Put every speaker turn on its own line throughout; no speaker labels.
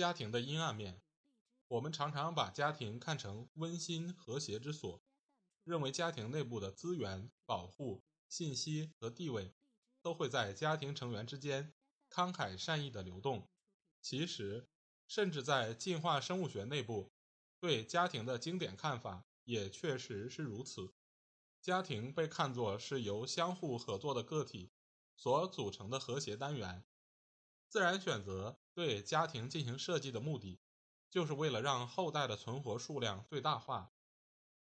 家庭的阴暗面，我们常常把家庭看成温馨和谐之所，认为家庭内部的资源、保护、信息和地位都会在家庭成员之间慷慨善意的流动。其实，甚至在进化生物学内部，对家庭的经典看法也确实是如此。家庭被看作是由相互合作的个体所组成的和谐单元。自然选择对家庭进行设计的目的，就是为了让后代的存活数量最大化。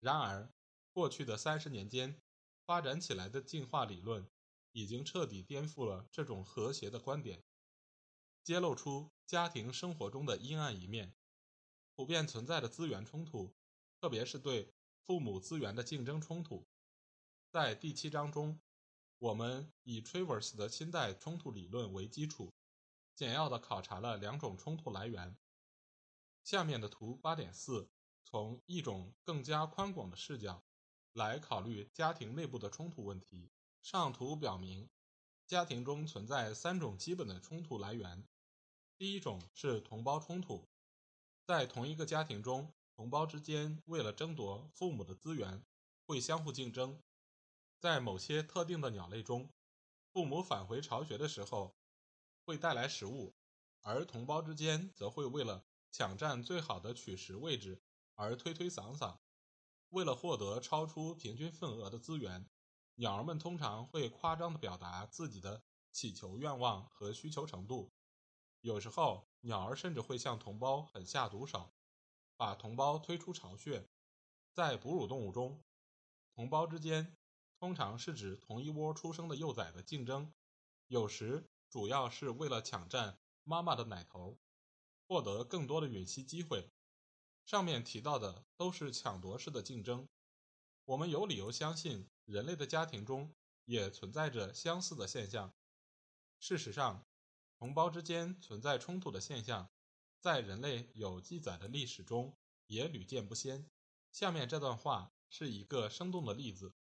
然而，过去的三十年间发展起来的进化理论，已经彻底颠覆了这种和谐的观点，揭露出家庭生活中的阴暗一面。普遍存在的资源冲突，特别是对父母资源的竞争冲突。在第七章中，我们以 Travers 的亲代冲突理论为基础，简要地考察了两种冲突来源。下面的图八点四从一种更加宽广的视角来考虑家庭内部的冲突问题。上图表明，家庭中存在三种基本的冲突来源。第一种是同胞冲突，在同一个家庭中，同胞之间为了争夺父母的资源，会相互竞争。在某些特定的鸟类中，父母返回巢穴的时候会带来食物，而同胞之间则会为了抢占最好的取食位置而推推搡搡。为了获得超出平均份额的资源，鸟儿们通常会夸张地表达自己的祈求愿望和需求程度。有时候，鸟儿甚至会向同胞狠下毒手，把同胞推出巢穴。在哺乳动物中，同胞之间。通常是指同一窝出生的幼崽的竞争，有时主要是为了抢占妈妈的奶头，获得更多的吮吸机会。上面提到的都是抢夺式的竞争。我们有理由相信，人类的家庭中也存在着相似的现象。事实上，同胞之间存在冲突的现象，在人类有记载的历史中也屡见不鲜。下面这段话是一个生动的例子。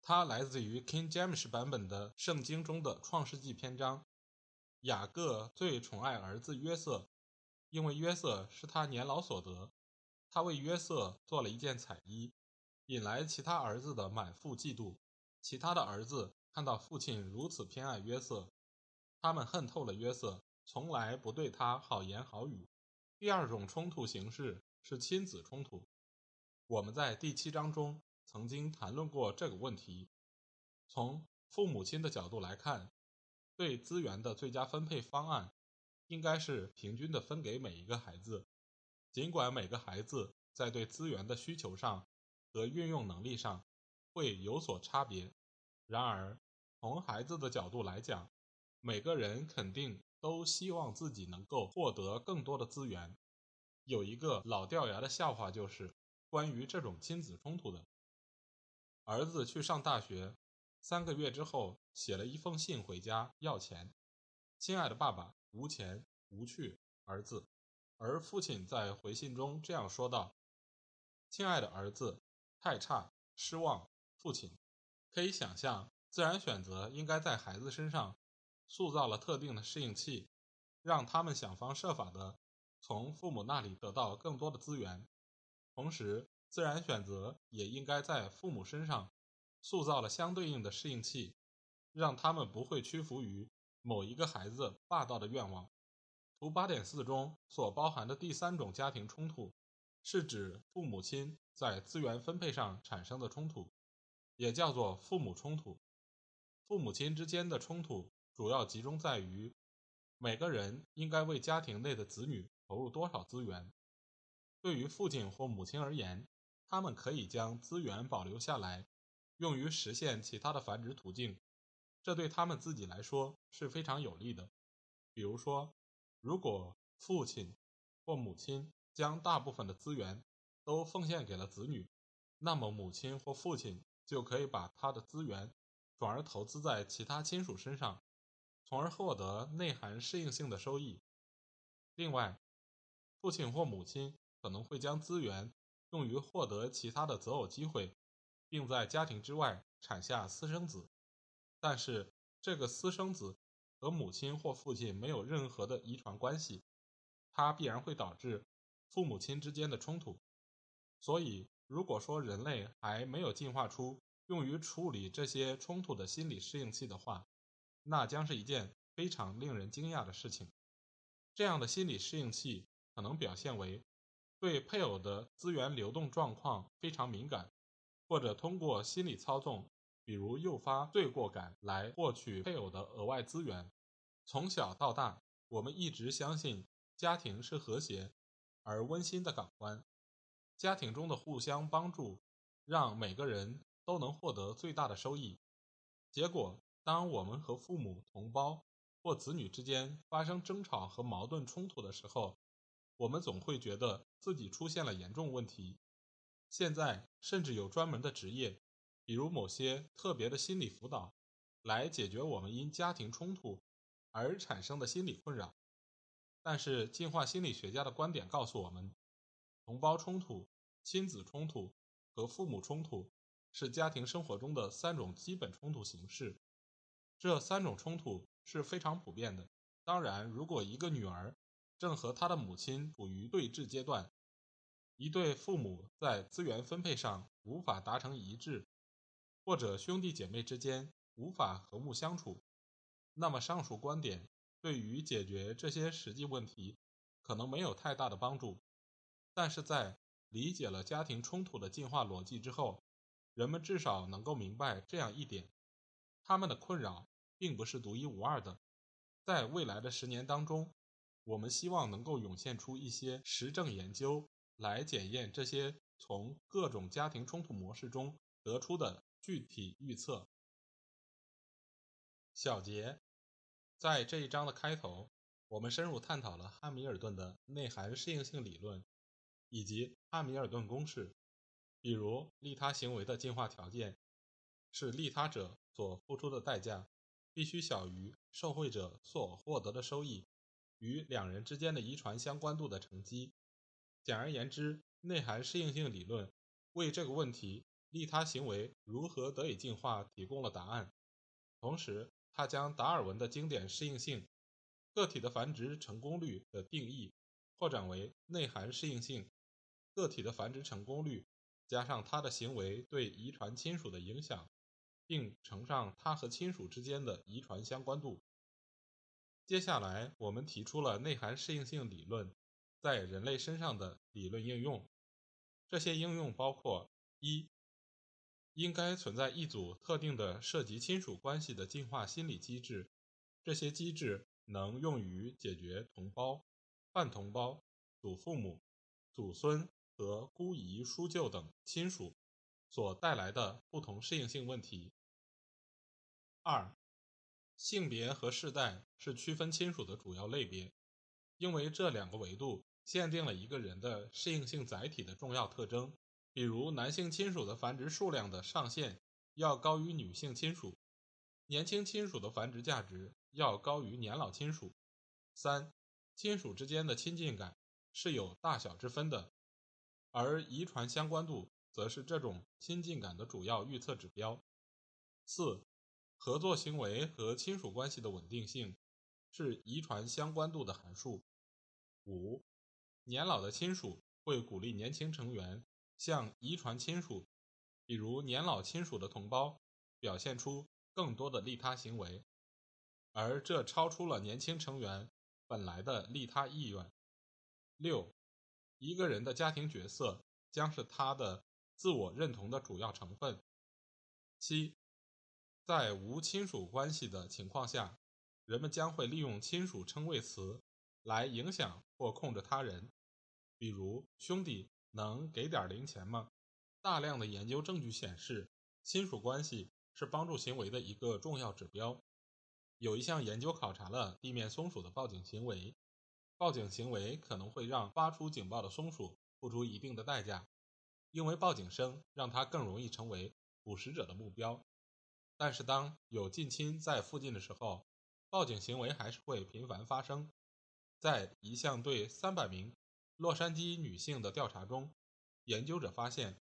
它来自于 King James 版本的圣经中的创世纪篇章。雅各最宠爱儿子约瑟，因为约瑟是他年老所得。他为约瑟做了一件彩衣，引来其他儿子的满腹嫉妒。其他的儿子看到父亲如此偏爱约瑟，他们恨透了约瑟，从来不对他好言好语。第二种冲突形式是亲子冲突。我们在第七章中。曾经谈论过这个问题。从父母亲的角度来看，对资源的最佳分配方案应该是平均的分给每一个孩子。尽管每个孩子在对资源的需求上和运用能力上会有所差别，然而从孩子的角度来讲，每个人肯定都希望自己能够获得更多的资源。有一个老掉牙的笑话，就是关于这种亲子冲突的。儿子去上大学，三个月之后写了一封信回家要钱。亲爱的爸爸，无钱无趣。儿子，而父亲在回信中这样说道：“亲爱的儿子，太差，失望。”父亲可以想象，自然选择应该在孩子身上塑造了特定的适应器，让他们想方设法的从父母那里得到更多的资源，同时。自然选择也应该在父母身上塑造了相对应的适应器，让他们不会屈服于某一个孩子霸道的愿望。图八点四中所包含的第三种家庭冲突，是指父母亲在资源分配上产生的冲突，也叫做父母冲突。父母亲之间的冲突主要集中在于每个人应该为家庭内的子女投入多少资源。对于父亲或母亲而言，他们可以将资源保留下来，用于实现其他的繁殖途径，这对他们自己来说是非常有利的。比如说，如果父亲或母亲将大部分的资源都奉献给了子女，那么母亲或父亲就可以把他的资源转而投资在其他亲属身上，从而获得内涵适应性的收益。另外，父亲或母亲可能会将资源用于获得其他的择偶机会，并在家庭之外产下私生子，但是这个私生子和母亲或父亲没有任何的遗传关系。它必然会导致父母亲之间的冲突，所以如果说人类还没有进化出用于处理这些冲突的心理适应器的话，那将是一件非常令人惊讶的事情。这样的心理适应器可能表现为对配偶的资源流动状况非常敏感，或者通过心理操纵，比如诱发罪过感来获取配偶的额外资源。从小到大，我们一直相信。家庭是和谐而温馨的港湾，家庭中的互相帮助，让每个人都能获得最大的收益。结果，当我们和父母、同胞或子女之间发生争吵和矛盾冲突的时候，我们总会觉得自己出现了严重问题。现在甚至有专门的职业，比如某些特别的心理辅导，来解决我们因家庭冲突而产生的心理困扰。但是，进化心理学家的观点告诉我们，同胞冲突、亲子冲突和父母冲突是家庭生活中的三种基本冲突形式。这三种冲突是非常普遍的。当然，如果一个女儿正和她的母亲处于对峙阶段，一对父母在资源分配上无法达成一致，或者兄弟姐妹之间无法和睦相处，那么上述观点。对于解决这些实际问题，可能没有太大的帮助，但是在理解了家庭冲突的进化逻辑之后，人们至少能够明白这样一点：他们的困扰并不是独一无二的。在未来的十年当中，我们希望能够涌现出一些实证研究，来检验这些从各种家庭冲突模式中得出的具体预测。小结。在这一章的开头，我们深入探讨了汉密尔顿的内涵适应性理论以及汉密尔顿公式。比如，利他行为的进化条件是利他者所付出的代价必须小于受惠者所获得的收益与两人之间的遗传相关度的乘积。简而言之，内涵适应性理论为这个问题——利他行为如何得以进化——提供了答案。同时，他将达尔文的经典适应性个体的繁殖成功率的定义扩展为内涵适应性个体的繁殖成功率加上他的行为对遗传亲属的影响，并乘上他和亲属之间的遗传相关度。接下来，我们提出了内涵适应性理论在人类身上的理论应用。这些应用包括一。应该存在一组特定的涉及亲属关系的进化心理机制，这些机制能用于解决同胞、半同胞、祖父母、祖孙和姑姨、叔舅等亲属所带来的不同适应性问题。二、性别和世代是区分亲属的主要类别，因为这两个维度限定了一个人的适应性载体的重要特征。比如，男性亲属的繁殖数量的上限要高于女性亲属；年轻亲属的繁殖价值要高于年老亲属。三、亲属之间的亲近感是有大小之分的，而遗传相关度则是这种亲近感的主要预测指标。四、合作行为和亲属关系的稳定性是遗传相关度的函数。五、年老的亲属会鼓励年轻成员。向遗传亲属，比如年老亲属的同胞，表现出更多的利他行为，而这超出了年轻成员本来的利他意愿。六，一个人的家庭角色将是他的自我认同的主要成分。七，在无亲属关系的情况下，人们将会利用亲属称谓词来影响或控制他人，比如兄弟。能给点零钱吗？大量的研究证据显示，亲属关系是帮助行为的一个重要指标。有一项研究考察了地面松鼠的报警行为，报警行为可能会让发出警报的松鼠付出一定的代价，因为报警声让它更容易成为捕食者的目标。但是，当有近亲在附近的时候，报警行为还是会频繁发生。在一项对三百名洛杉矶女性的调查中，研究者发现，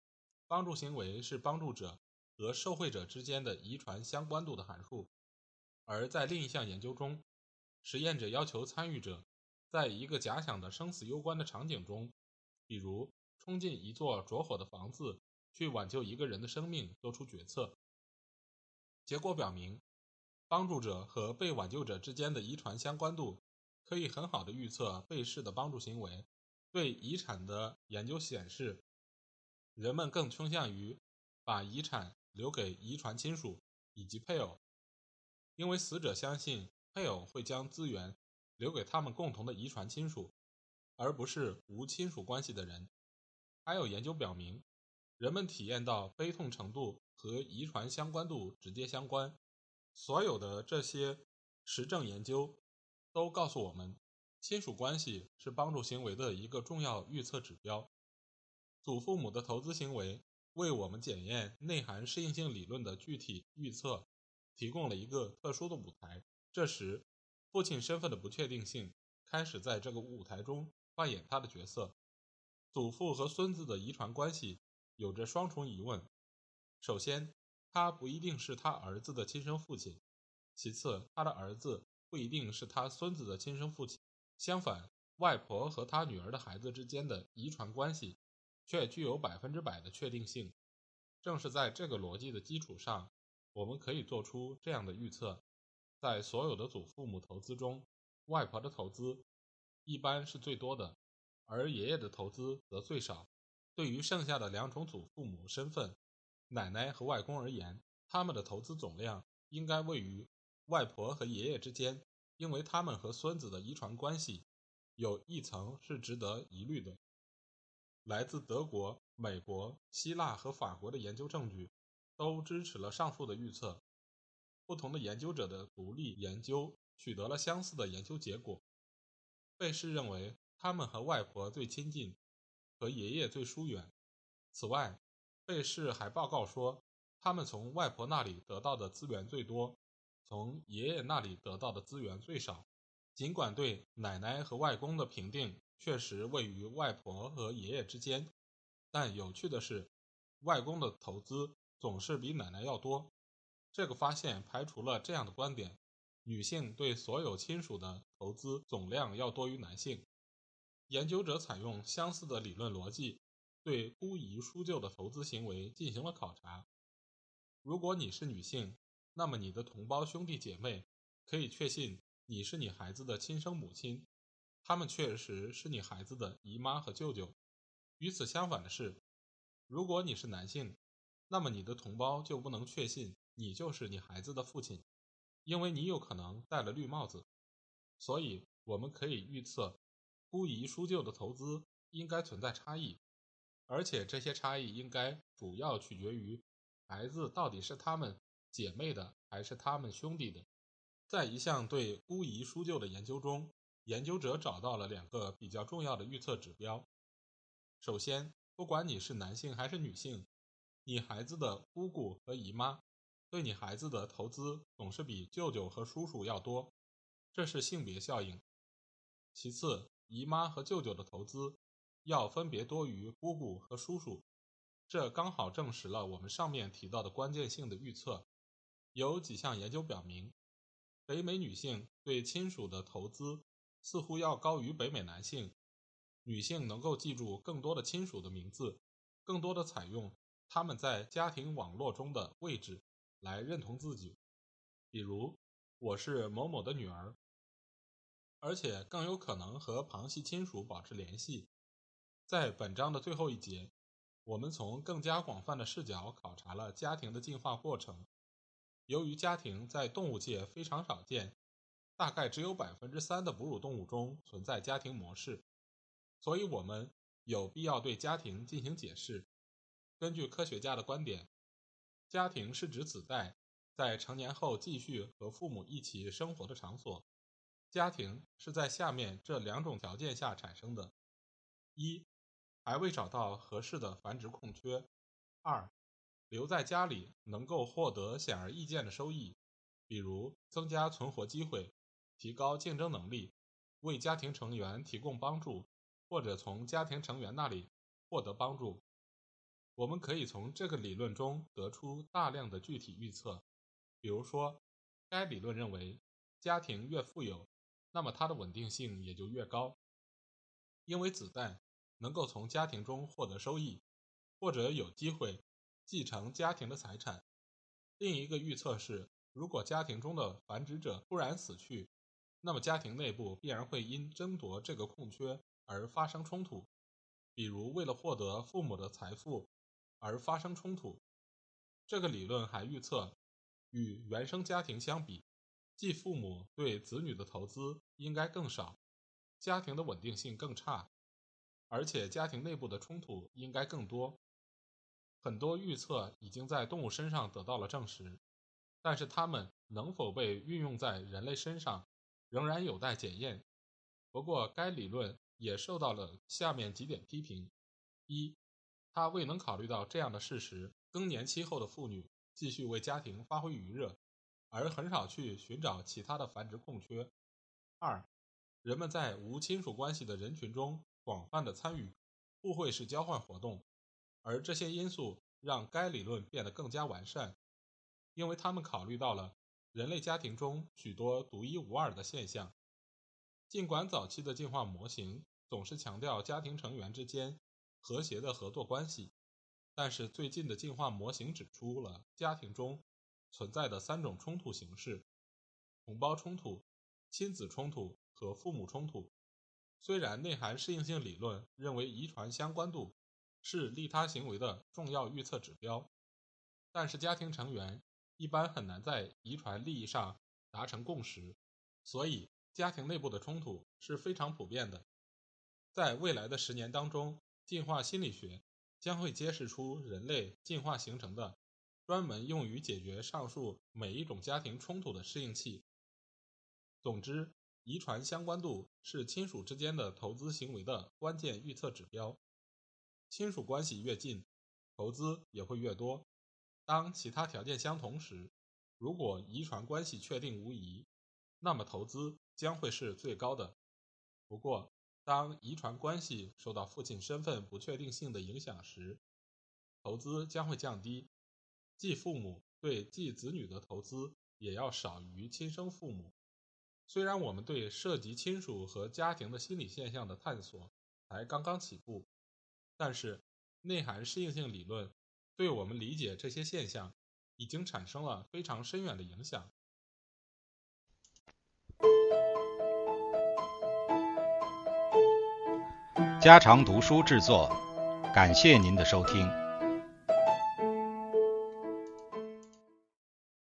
帮助行为是帮助者和受惠者之间的遗传相关度的函数。而在另一项研究中，实验者要求参与者在一个假想的生死攸关的场景中，比如冲进一座着火的房子去挽救一个人的生命，做出决策。结果表明，帮助者和被挽救者之间的遗传相关度可以很好的预测被试的帮助行为。对遗产的研究显示，人们更倾向于把遗产留给遗传亲属以及配偶。因为死者相信配偶会将资源留给他们共同的遗传亲属，而不是无亲属关系的人。还有研究表明，人们体验到悲痛程度和遗传相关度直接相关。所有的这些实证研究都告诉我们，亲属关系是帮助行为的一个重要预测指标。祖父母的投资行为为我们检验内涵适应性理论的具体预测。提供了一个特殊的舞台。这时，父亲身份的不确定性开始在这个舞台中扮演他的角色。祖父和孙子的遗传关系有着双重疑问：首先，他不一定是他儿子的亲生父亲；其次，他的儿子不一定是他孙子的亲生父亲。相反，外婆和他女儿的孩子之间的遗传关系却具有百分之百的确定性。正是在这个逻辑的基础上。我们可以做出这样的预测：在所有的祖父母投资中，外婆的投资一般是最多的，而爷爷的投资则最少。对于剩下的两种祖父母身份，奶奶和外公而言，他们的投资总量应该位于外婆和爷爷之间，因为他们和孙子的遗传关系有一层是值得疑虑的。来自德国、美国、希腊和法国的研究证据。都支持了上述的预测。不同的研究者的独立研究取得了相似的研究结果。贝氏认为他们和外婆最亲近，和爷爷最疏远。此外，贝氏还报告说，他们从外婆那里得到的资源最多，从爷爷那里得到的资源最少。尽管对奶奶和外公的评定确实位于外婆和爷爷之间，但有趣的是，外公的投资。总是比奶奶要多。这个发现排除了这样的观点：女性对所有亲属的投资总量要多于男性。研究者采用相似的理论逻辑，对姑姨叔舅的投资行为进行了考察。如果你是女性，那么你的同胞兄弟姐妹可以确信你是你孩子的亲生母亲，他们确实是你孩子的姨妈和舅舅。与此相反的是，如果你是男性，那么你的同胞就不能确信你就是你孩子的父亲，因为你有可能戴了绿帽子。所以，我们可以预测，姑姨叔舅的投资应该存在差异，而且这些差异应该主要取决于孩子到底是他们姐妹的还是他们兄弟的。在一项对姑姨叔舅的研究中，研究者找到了两个比较重要的预测指标。首先，不管你是男性还是女性。你孩子的姑姑和姨妈对你孩子的投资总是比舅舅和叔叔要多，这是性别效应。其次，姨妈和舅舅的投资要分别多于姑姑和叔叔，这刚好证实了我们上面提到的关键性的预测。有几项研究表明，北美女性对亲属的投资似乎要高于北美男性。女性能够记住更多的亲属的名字，更多的采用。他们在家庭网络中的位置来认同自己，比如我是某某的女儿，而且更有可能和旁系亲属保持联系。在本章的最后一节，我们从更加广泛的视角考察了家庭的进化过程。由于家庭在动物界非常少见，大概只有百分之三的哺乳动物中存在家庭模式，所以我们有必要对家庭进行解释。根据科学家的观点，家庭是指子代在成年后继续和父母一起生活的场所。家庭是在下面这两种条件下产生的：一、还未找到合适的繁殖空缺；二、留在家里能够获得显而易见的收益，比如增加存活机会、提高竞争能力、为家庭成员提供帮助，或者从家庭成员那里获得帮助。我们可以从这个理论中得出大量的具体预测，比如说，该理论认为，家庭越富有，那么它的稳定性也就越高，因为子弹能够从家庭中获得收益，或者有机会继承家庭的财产。另一个预测是，如果家庭中的繁殖者突然死去，那么家庭内部必然会因争夺这个空缺而发生冲突，比如为了获得父母的财富。而发生冲突。这个理论还预测，与原生家庭相比，继父母对子女的投资应该更少，家庭的稳定性更差，而且家庭内部的冲突应该更多。很多预测已经在动物身上得到了证实，但是它们能否被运用在人类身上，仍然有待检验。不过，该理论也受到了下面几点批评：一。他未能考虑到这样的事实：更年期后的妇女继续为家庭发挥余热，而很少去寻找其他的繁殖空缺。二，人们在无亲属关系的人群中广泛的参与互惠式交换活动，而这些因素让该理论变得更加完善，因为他们考虑到了人类家庭中许多独一无二的现象。尽管早期的进化模型总是强调家庭成员之间。和谐的合作关系，但是最近的进化模型指出了家庭中存在的三种冲突形式：同胞冲突、亲子冲突和父母冲突。虽然内涵适应性理论认为遗传相关度是利他行为的重要预测指标，但是家庭成员一般很难在遗传利益上达成共识，所以家庭内部的冲突是非常普遍的。在未来的十年当中。进化心理学将会揭示出人类进化形成的专门用于解决上述每一种家庭冲突的适应器。总之，遗传相关度是亲属之间的投资行为的关键预测指标。亲属关系越近，投资也会越多。当其他条件相同时，如果遗传关系确定无疑，那么投资将会是最高的。不过，当遗传关系受到父亲身份不确定性的影响时，投资将会降低。继父母对继子女的投资也要少于亲生父母。虽然我们对涉及亲属和家庭的心理现象的探索才刚刚起步，但是内涵适应性理论对我们理解这些现象已经产生了非常深远的影响。
家常读书制作，感谢您的收听。